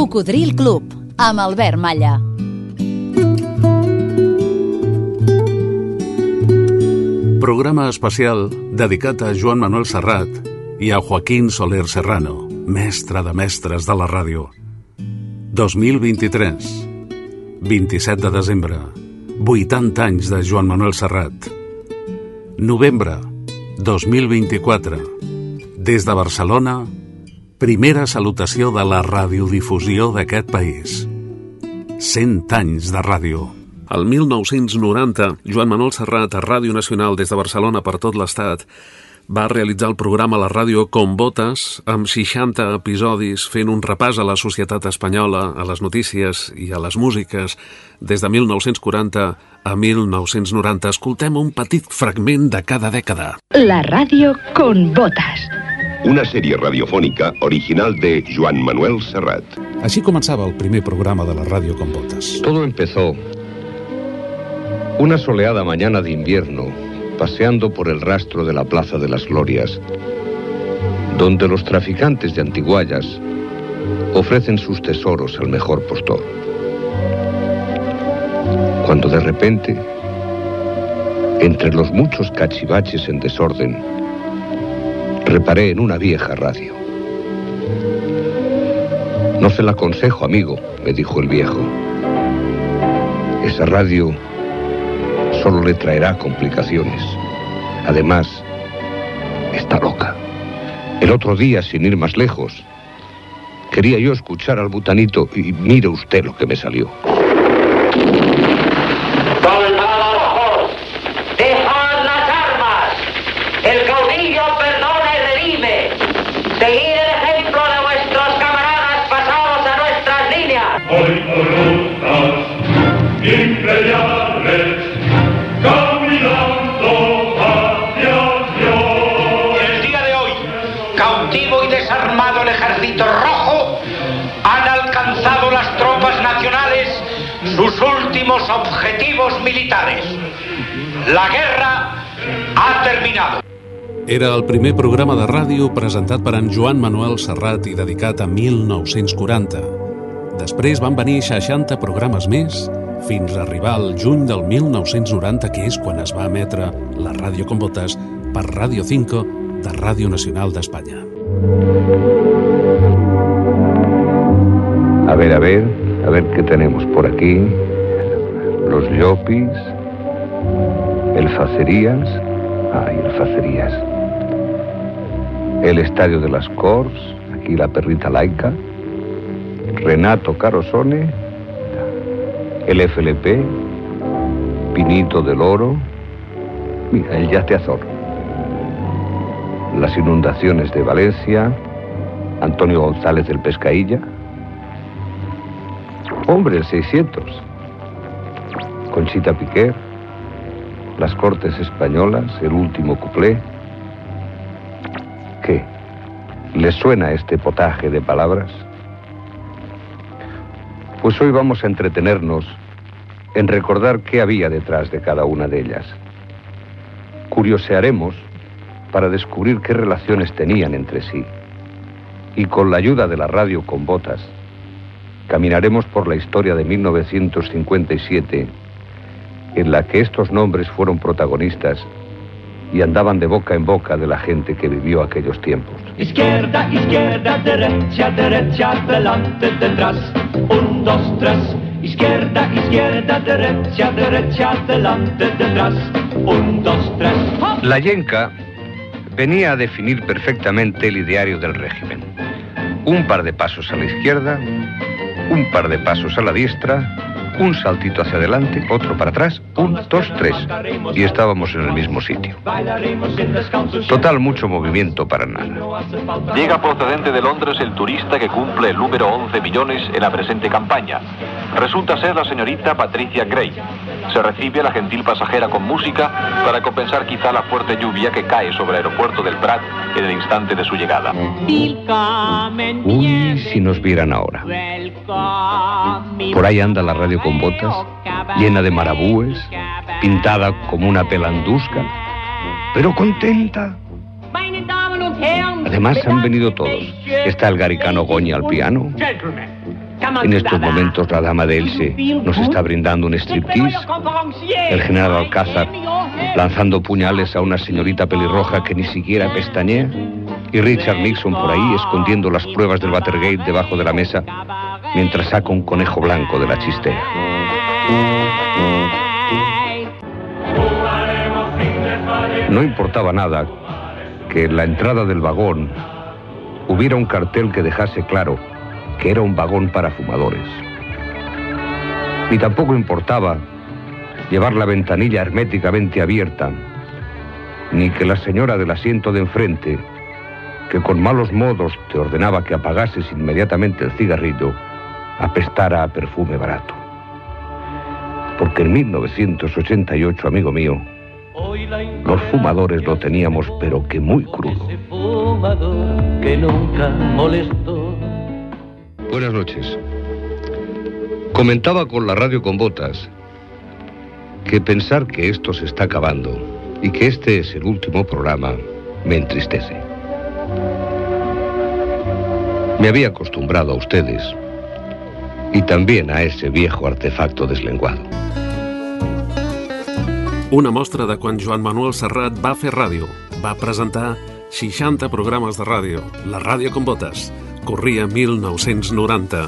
A: Cocodril Club, amb Albert Malla.
B: Programa especial dedicat a Joan Manuel Serrat i a Joaquín Soler Serrano, mestre de mestres de la ràdio. 2023, 27 de desembre, 80 anys de Joan Manuel Serrat. Novembre, 2024, des de Barcelona, Primera salutació de la radiodifusió d'aquest país. 100 anys de ràdio. El 1990, Joan Manuel Serrat, a Ràdio Nacional des de Barcelona per tot l'estat, va realitzar el programa a la ràdio Com Botes, amb 60 episodis fent un repàs a la societat espanyola, a les notícies i a les músiques, des de 1940 a 1990. Escoltem un petit fragment de cada dècada.
L: La ràdio Con Botes.
M: Una sèrie radiofònica original de Joan Manuel Serrat.
B: Així començava el primer programa de la ràdio con botas.
N: Todo empezó una soleada mañana de invierno, paseando por el rastro de la Plaza de las Glorias, donde los traficantes de antiguallas ofrecen sus tesoros al mejor postor. Cuando de repente, entre los muchos cachivaches en desorden, reparé en una vieja radio. No se la aconsejo, amigo, me dijo el viejo. Esa radio solo le traerá complicaciones. Además, está loca. El otro día, sin ir más lejos, quería yo escuchar al butanito y mire usted lo que me salió.
O: Objetivos militares. La guerra ha terminado.
B: Era el primer programa de ràdio presentat per en Joan Manuel Serrat i dedicat a 1940. Després van venir 60 programes més fins a arribar al juny del 1990, que és quan es va emetre la Ràdio con Botes per Ràdio 5 de Ràdio Nacional d'Espanya.
N: A ver, a ver, a ver qué tenemos por aquí. Los Llopis, el Facerías, ay, el Facerías. El Estadio de las Cors, aquí la perrita laica. Renato Carosone, el FLP, Pinito del Oro, mira, el Yateazor. Las inundaciones de Valencia, Antonio González del Pescailla. Hombre, el 600. Conchita Piquer, las Cortes Españolas, el último cuplé. ¿Qué? ¿Les suena este potaje de palabras? Pues hoy vamos a entretenernos en recordar qué había detrás de cada una de ellas. Curiosearemos para descubrir qué relaciones tenían entre sí. Y con la ayuda de la radio con botas, caminaremos por la historia de 1957, en la que estos nombres fueron protagonistas y andaban de boca en boca de la gente que vivió aquellos tiempos.
K: Izquierda, izquierda, derecha, derecha, adelante, detrás. Un, dos, tres. Izquierda, izquierda, derecha, derecha, adelante, detrás. Un, dos, tres.
N: La yenca venía a definir perfectamente el ideario del régimen. Un par de pasos a la izquierda, un par de pasos a la diestra, un saltito hacia adelante, otro para atrás, un, dos, tres. Y estábamos en el mismo sitio. Total, mucho movimiento para nada.
P: Llega procedente de Londres el turista que cumple el número 11 millones en la presente campaña. Resulta ser la señorita Patricia Gray. Se recibe a la gentil pasajera con música para compensar quizá la fuerte lluvia que cae sobre el aeropuerto del Prat en el instante de su llegada.
N: Uy, si nos vieran ahora. Por ahí anda la radio botas, llena de marabúes, pintada como una pelandusca, pero contenta. Además han venido todos. Está el garicano Goña al piano. En estos momentos la dama de Elche nos está brindando un striptease. El general Alcázar lanzando puñales a una señorita pelirroja que ni siquiera pestañea. Y Richard Nixon por ahí escondiendo las pruebas del Watergate debajo de la mesa mientras saca un conejo blanco de la chistera. No importaba nada que en la entrada del vagón hubiera un cartel que dejase claro que era un vagón para fumadores. Ni tampoco importaba llevar la ventanilla herméticamente abierta ni que la señora del asiento de enfrente, que con malos modos te ordenaba que apagases inmediatamente el cigarrillo, apestara a perfume barato. Porque en 1988, amigo mío, los fumadores lo teníamos pero que muy crudo.
Q: que nunca molestó.
N: Buenas noches. Comentaba con la radio con botas que pensar que esto se está acabando y que este es el último programa me entristece. Me había acostumbrado a ustedes y también a ese viejo artefacto deslenguado.
R: Una mostra de quan Joan Manuel Serrat va fer ràdio. Va presentar 60 programes de ràdio. La ràdio com botes. Corria 1990.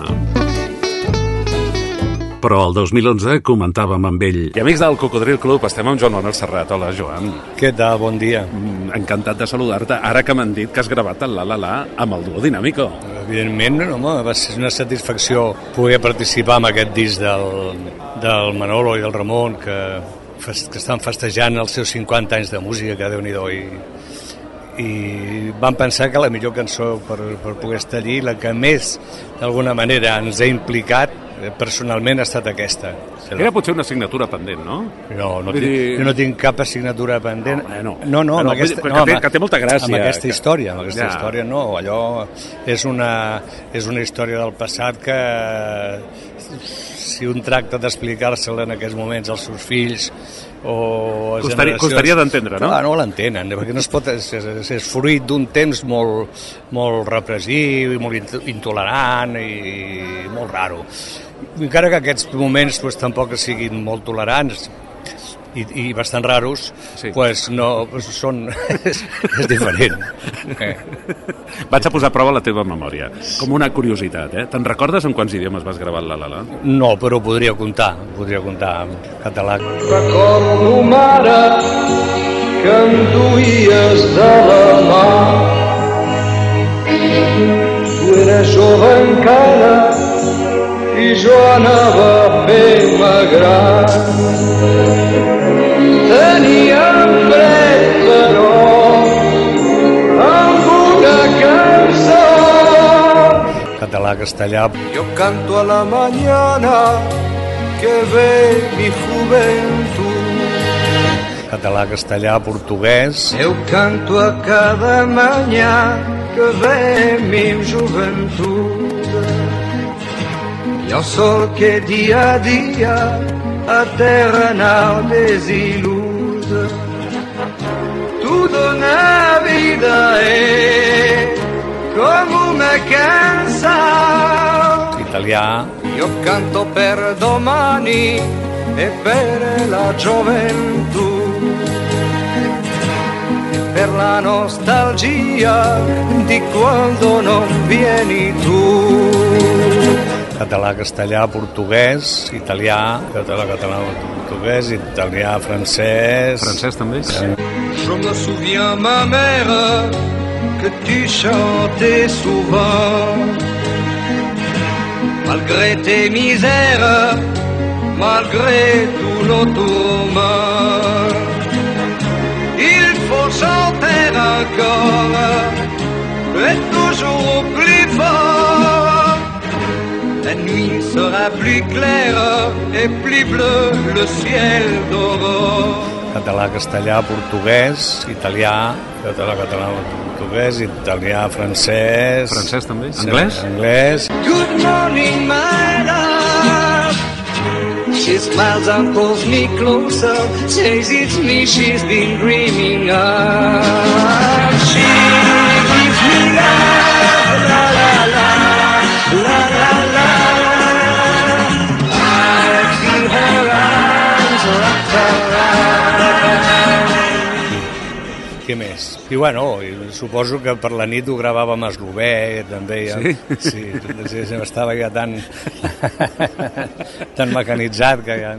R: Però el 2011 comentàvem amb ell.
B: I amics del Cocodril Club, estem amb Joan Manuel Serrat. Hola, Joan.
J: Què tal? Bon dia.
B: Mm, Encantat de saludar-te. Ara que m'han dit que has gravat el La La La amb el duo Dinàmico.
J: Evidentment, home, va ser una satisfacció poder participar en aquest disc del, del Manolo i del Ramon, que, que estan festejant els seus 50 anys de música, que déu nhi i, i vam pensar que la millor cançó per, per poder estar allí, la que més d'alguna manera ens ha implicat personalment ha estat aquesta.
B: Era potser una assignatura pendent, no?
J: No, no tinc,
B: dir-
J: jo no tinc cap assignatura pendent.
B: Bueno,
J: no, no,
B: però
J: amb aquesta,
B: que
J: no,
B: té-
J: amb-
B: que té molta gràcia,
J: Amb aquesta
B: que-
J: història, amb aquesta
B: Ja.
J: història no, allò és una, és una història del passat que si un tracta d'explicar-se-la en aquests moments als seus fills o a
B: Costaria-
J: generacions-
B: costaria d'entendre, no?
J: Clar, no l'entenen, perquè no es pot, és, és, és fruit d'un temps molt, molt repressiu i molt int- intolerant i molt raro. Encara que aquests moments pues, tampoc siguin molt tolerants, i, i bastant raros, sí. pues no, pues són, és, és diferent. Eh.
B: Vaig a posar a prova la teva memòria. Com una curiositat, eh? Te'n recordes en quants idiomes vas gravar La La La?
J: No, però ho podria comptar, podria comptar en català.
F: Recordo, mare, que em duies de la mà. Tu eres jove encara i jo anava fent-me gran. Teníem dret, però, amb una cançó.
J: Català, castellà,
F: Yo canto a la mañana que ve mi juventud.
J: català, castellà, portuguès,
F: Eu canto a cada manhã que ve mi juventud. E ao sol que dia a dia a terra não desilude. Tudo na vida é como uma canção.
J: italià,
F: Io canto per domani e per la gioventù, per la nostalgia di quando non vieni tu.
J: Català, castellà, portuguès, italià, català, català, portuguès, italià, francès...
B: Francès també?
F: Je me souviens, ma mère, que tu chantais souvent. Malgré tes misères, malgré tout nos tourments, il faut chanter encore, et toujours plus fort. La nuit sera plus claire et plus bleu le ciel d'aurore.
J: Català, castellà, portuguès, italià, català, català, portuguès, italià, francès...
B: Francès també?
J: Sí,
B: Anglès?
J: Anglès.
F: Good morning, my love. She smiles and pulls me closer, says it's me she's been dreaming of. She gives me love, la la la, la la la.
J: Què més? I bueno, suposo que per la nit ho gravàvem a eslovè, també. Ja,
B: Sí?
J: Sí, sí, sí, estava ja tan, tan mecanitzat que ja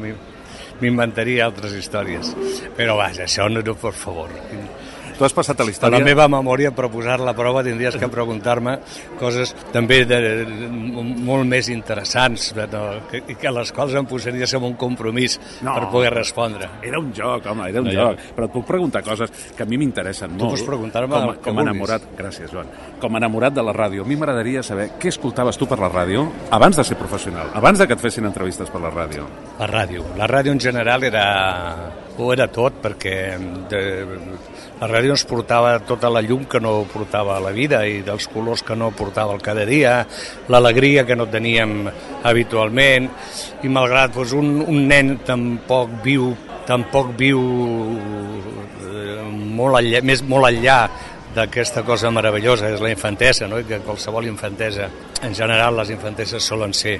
J: m'inventaria altres històries. Però vaja, això no, no per favor.
B: Tu has passat a la
J: A
B: història...
J: la meva memòria, per posar la prova, tindries que preguntar-me coses també de, de, molt més interessants, no, que, que a les quals em posaries en un compromís
B: No.
J: per poder respondre.
B: Era un joc, home, era un
J: No,
B: joc.
J: ja.
B: Però et puc preguntar coses que a mi m'interessen
J: Tu
B: molt.
J: pots preguntar-me
B: com, com a
J: vulguis.
B: enamorat, gràcies, Joan. Com a enamorat de la ràdio, a mi m'agradaria saber què escoltaves tu per la ràdio abans de ser professional, abans de que et fessin entrevistes per la ràdio.
J: La ràdio. La ràdio en general era, ho era tot, perquè de, la ràdio ens portava tota la llum que no portava la vida i dels colors que no portava el cada dia, l'alegria que no teníem habitualment, i malgrat doncs, un, un nen tampoc viu, tampoc viu eh, molt enllà, més molt enllà d'aquesta cosa meravellosa, és la infantesa, no? I que qualsevol infantesa, en general les infanteses solen ser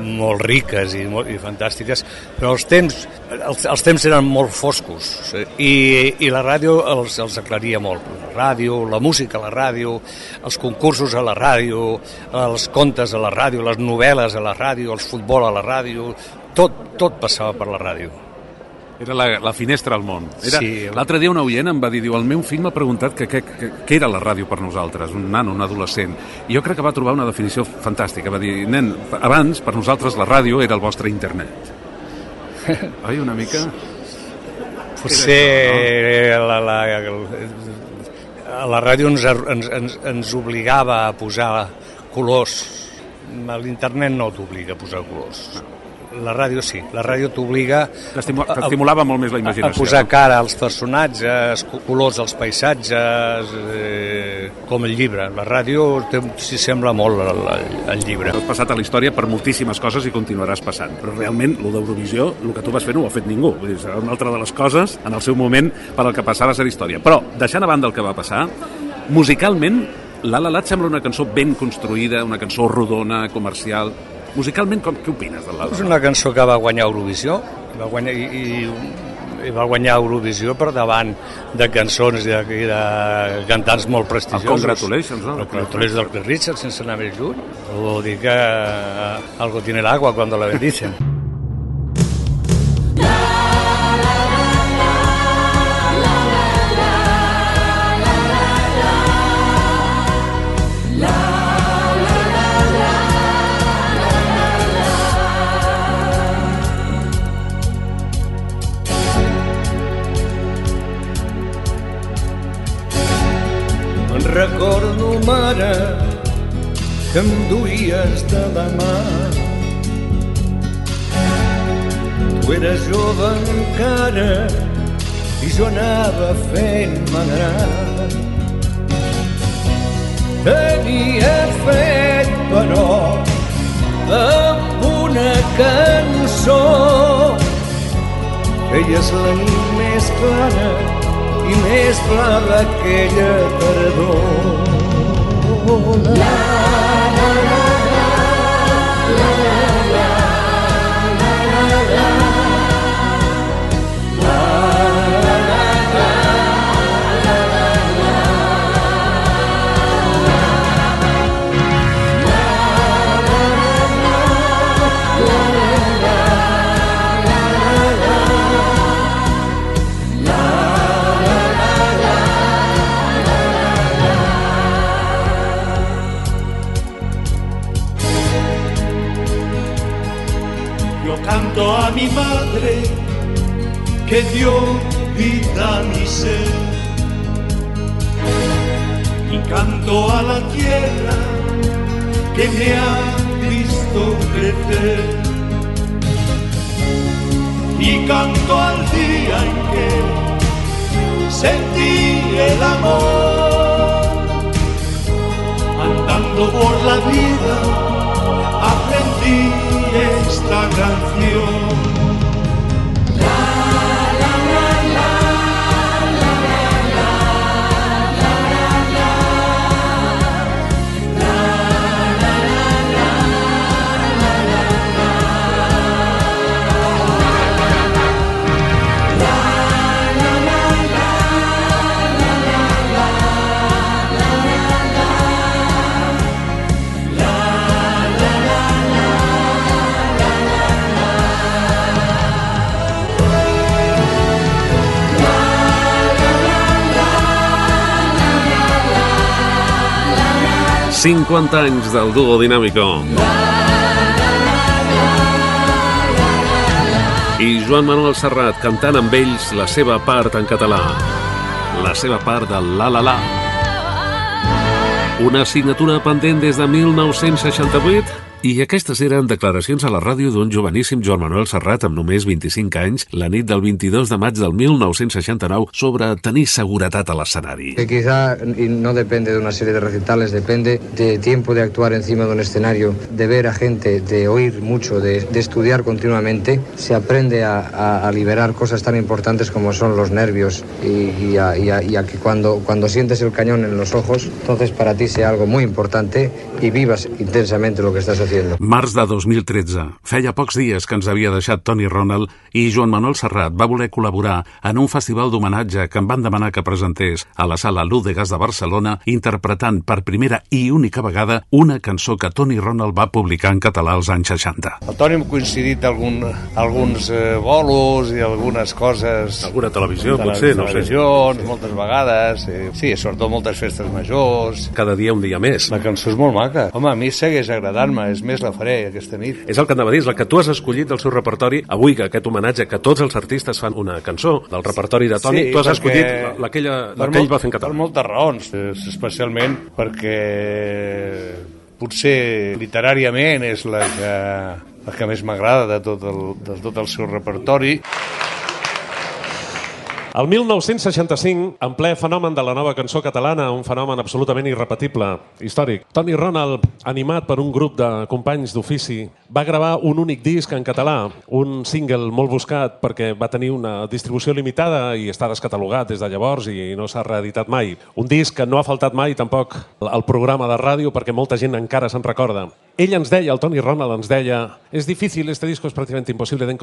J: molt riques i, molt, i fantàstiques, però els temps, els, els temps eren molt foscos i, i la ràdio els, els aclaria molt. La ràdio, la música a la ràdio, els concursos a la ràdio, els contes a la ràdio, les novel·les a la ràdio, el futbol a la ràdio, tot, tot passava per la ràdio.
B: Era la, la finestra al món. Era,
J: Sí.
B: L'altre dia un oient em va dir, diu, el meu fill m'ha preguntat que, que, que, què era la ràdio per nosaltres, un nano, un adolescent. I jo crec que va trobar una definició fantàstica. Va dir, nen, abans per nosaltres la ràdio era el vostre internet. Oi, una mica?
J: Potser la, la, la ràdio ens, ens, ens, ens obligava a posar colors. L'internet no t'obliga a posar colors. La ràdio sí, la ràdio t'obliga
B: T'estimu- t'estimulava molt més la
J: a
B: imaginació.
J: posar cara als personatges, co- colors als paisatges, eh, com el llibre. La ràdio s'hi sembla molt al, al, llibre.
B: Has passat a la història per moltíssimes coses i continuaràs passant. Però realment, el d'Eurovisió, el que tu vas fer no ho ha fet ningú. Vull dir, serà una altra de les coses, en el seu moment, per al que passava a ser història. Però, deixant a banda el que va passar, musicalment, La La La sembla una cançó ben construïda, una cançó rodona, comercial... Musicalment, com, què opines de La La
J: És una cançó que va guanyar Eurovisió, va guanyar, i, i, i va guanyar Eurovisió per davant de cançons i de, i de cantants molt prestigiosos.
B: El Congratulations, no?
J: El Congratulations del Cliff Richard, sense anar més lluny. Vol dir que eh, algo tiene el agua cuando la bendicen. jove encara i jo anava fent-me gran. Tenia fet, però, amb una cançó feies la nit més clara i més blava aquella tardor. La, la, la,
S: madre que dio vida a mi ser. Y canto a la tierra que me ha visto crecer. Y canto al día en que sentí el amor. Andando por la vida aprendí esta canción.
B: 50 anys del duo dinàmico. I Joan Manuel Serrat cantant amb ells la seva part en català. La seva part del La La La. Una assignatura pendent des de 1968 i aquestes eren declaracions a la ràdio d'un joveníssim Joan Manuel Serrat amb només 25 anys la nit del 22 de maig del 1969 sobre tenir seguretat a l'escenari.
D: Que quizá no depende de una serie de recitales, depende de tiempo de actuar encima de un escenario, de ver a gente, de oír mucho, de, de estudiar continuamente, se aprende a, a, a, liberar cosas tan importantes como son los nervios y, y, a, y a que cuando, cuando sientes el cañón en los ojos, entonces para ti sea algo muy importante y vivas intensamente lo que estás haciendo haciendo.
B: Març de 2013. Feia pocs dies que ens havia deixat Tony Ronald i Joan Manuel Serrat va voler col·laborar en un festival d'homenatge que em van demanar que presentés a la sala Lúdegas de Barcelona interpretant per primera i única vegada una cançó que Tony Ronald va publicar en català als anys 60.
J: El Tony hem coincidit algun, alguns eh, bolos i algunes coses...
B: Alguna televisió, potser, no sé.
J: Moltes vegades, eh, sí, sobretot moltes festes majors.
B: Cada dia un dia més.
J: La cançó és molt maca. Home, a mi segueix agradant-me, és més la faré aquesta nit.
B: És el que anava a dir, és la que tu has escollit del seu repertori avui, que aquest homenatge, que tots els artistes fan una cançó del repertori de Toni, sí, tu has escollit la, que, ella, la que ell va fer en català.
J: Per moltes raons, especialment perquè potser literàriament és la que, la que més m'agrada de, tot el, de tot el seu repertori.
G: El 1965, en ple fenomen de la nova cançó catalana, un fenomen absolutament irrepetible, històric, Tony Ronald, animat per un grup de companys d'ofici, va gravar un únic disc en català, un single molt buscat perquè va tenir una distribució limitada i està descatalogat des de llavors i no s'ha reeditat mai. Un disc que no ha faltat mai tampoc al programa de ràdio perquè molta gent encara se'n recorda. Ell ens deia, el Tony Ronald ens deia, és difícil, este disco es prácticamente imposible de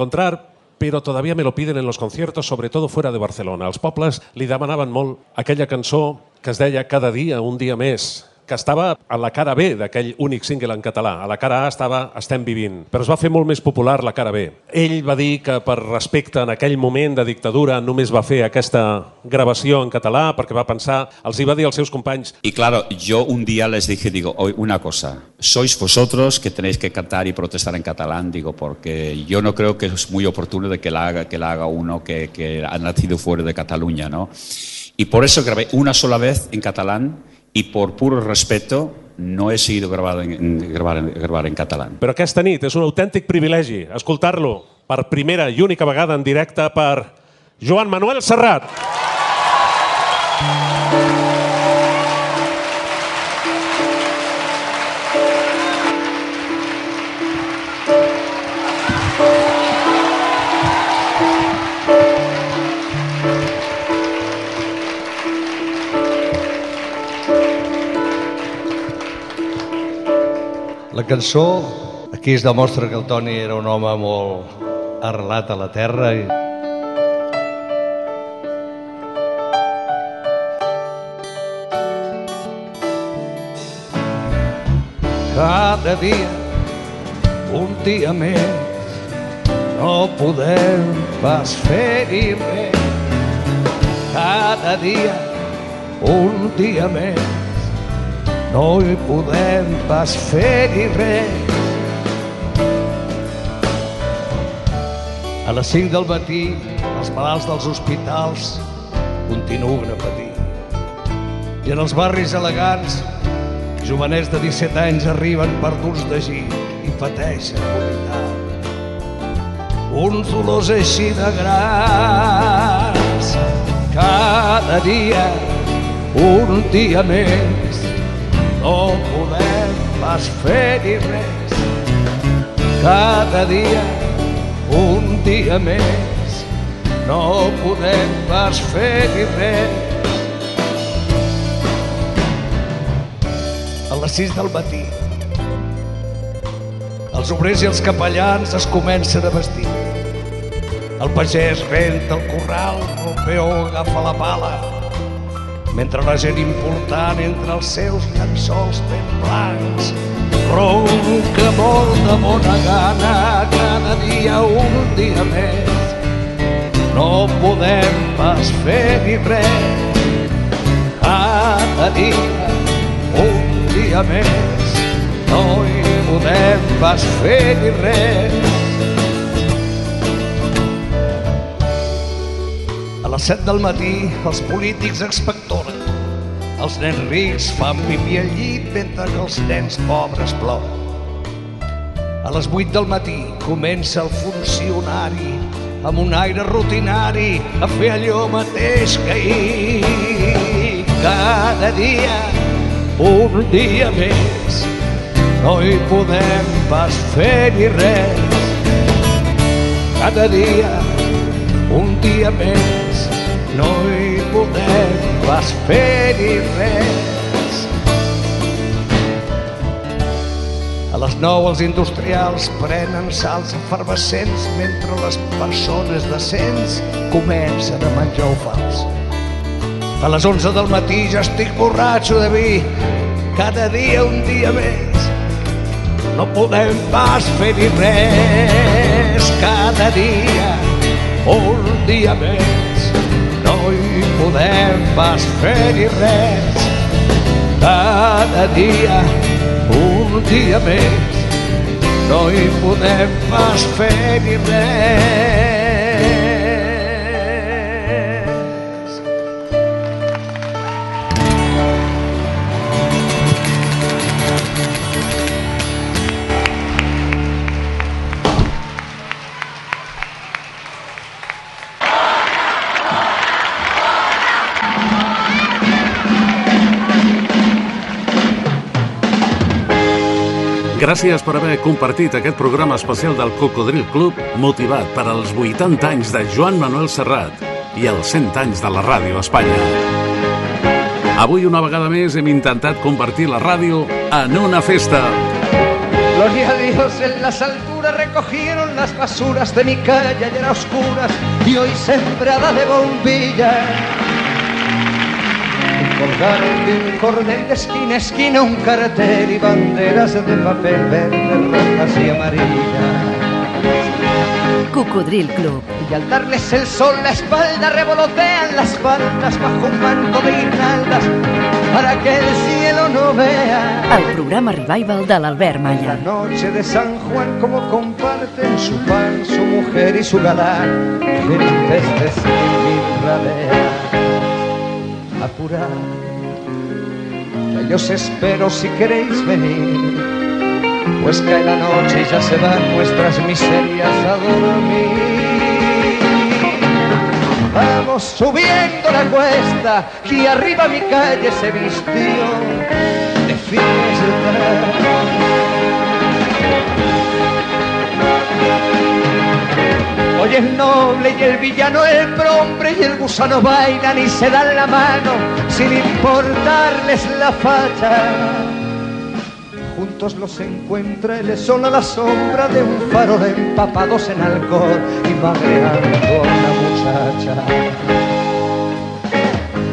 G: pero todavía me lo piden en los conciertos, sobre todo fuera de Barcelona. Els pobles li demanaven molt aquella cançó que es deia Cada dia, un dia més, que estava a la cara B d'aquell únic single en català. A la cara A estava Estem vivint, però es va fer molt més popular la cara B. Ell va dir que per respecte en aquell moment de dictadura només va fer aquesta gravació en català perquè va pensar, els hi va dir als seus companys...
T: Y claro, yo un día les dije, digo, una cosa, sois vosotros que tenéis que cantar y protestar en catalán, digo, porque yo no creo que es muy oportuno de que la haga, que la haga uno que, que ha nacido fuera de Cataluña, ¿no? Y por eso grabé una sola vez en catalán y por puro respeto no he seguido grabado en, grabar, en, grabar en català.
G: Però aquesta nit és un autèntic privilegi escoltar-lo per primera i única vegada en directe per Joan Manuel Serrat.
J: La cançó, aquí es demostra que el Toni era un home molt arrelat a la terra i
E: Cada dia, un dia més, no podem pas fer-hi res. Cada dia, un dia més, no hi podem pas fer-hi res. A les 5 del matí, els malalts dels hospitals continuen a patir. I en els barris elegants, jovenets de 17 anys arriben perduts de gir i pateixen vomitar. Uns dolors així de grans, cada dia, un dia més, no podem pas fer-hi res. Cada dia, un dia més, no podem pas fer-hi res. A les 6 del matí, els obrers i els capellans es comencen a vestir. El pagès renta el corral, el peó agafa la pala, mentre la gent important entre els seus llençols ben blancs ronca molt de bona gana cada dia un dia més no podem pas fer-hi res cada dia un dia
F: més no hi podem pas fer ni res. A les set del matí els polítics expectoren, els nens rics fan pipí al llit mentre que els nens pobres ploren. A les 8 del matí comença el funcionari amb un aire rutinari a fer allò mateix que ahir. Cada dia, un dia més, no hi podem pas fer ni res. Cada dia, un dia més, no hi podem pas fer ni res. A les 9 els industrials prenen salts efervescents mentre les persones decents comencen a menjar o fals. A les 11 del matí ja estic borratxo de vi, cada dia un dia més. No podem pas fer ni res, cada dia un dia més. No hi podem pas fer ni res, cada dia un dia més no hi podem pas fer ni res.
B: Gràcies per haver compartit aquest programa especial del Cocodril Club motivat per als 80 anys de Joan Manuel Serrat i els 100 anys de la ràdio Espanya. Avui una vegada més hem intentat convertir la ràdio en una festa.
F: Gloria a Dios en las alturas recogieron las basuras de mi calle ayer a oscuras y hoy sembrada de bombillas. Colgaron de un cordel de esquina a esquina un cartel y banderas de papel verde, rojas y amarillas.
A: Cocodril Club.
F: Y al darles el sol la espalda revolotean las palmas bajo un manto de guirnaldas para que el cielo no vea.
A: El programa Revival de l'Albert Malla.
F: La noche de San Juan como comparten su pan, su mujer y su galán, felices de radea. Apurad, que yo os espero si queréis venir, pues cae la noche y ya se van nuestras miserias a dormir. Vamos subiendo la cuesta y arriba mi calle se vistió de fiesta. Hoy el noble y el villano, el prombre y el gusano bailan y se dan la mano sin importarles la facha. Juntos los encuentra el sol a la sombra de un farol empapados en alcohol y madreando a una muchacha.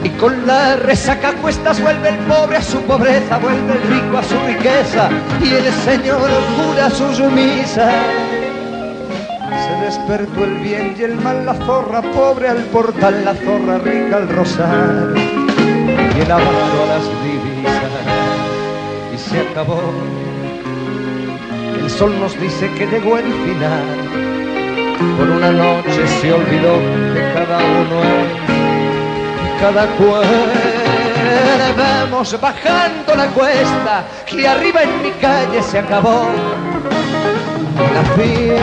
F: Y con la resaca cuestas vuelve el pobre a su pobreza, vuelve el rico a su riqueza y el señor cura sus misas. Se despertó el bien y el mal, la zorra pobre al portal, la zorra rica al rosal y el avaro a las divisas. Y se acabó. El sol nos dice que llegó el final. Por una noche se olvidó que cada uno es cada cual. Vamos bajando la cuesta y arriba en mi calle se acabó la paix.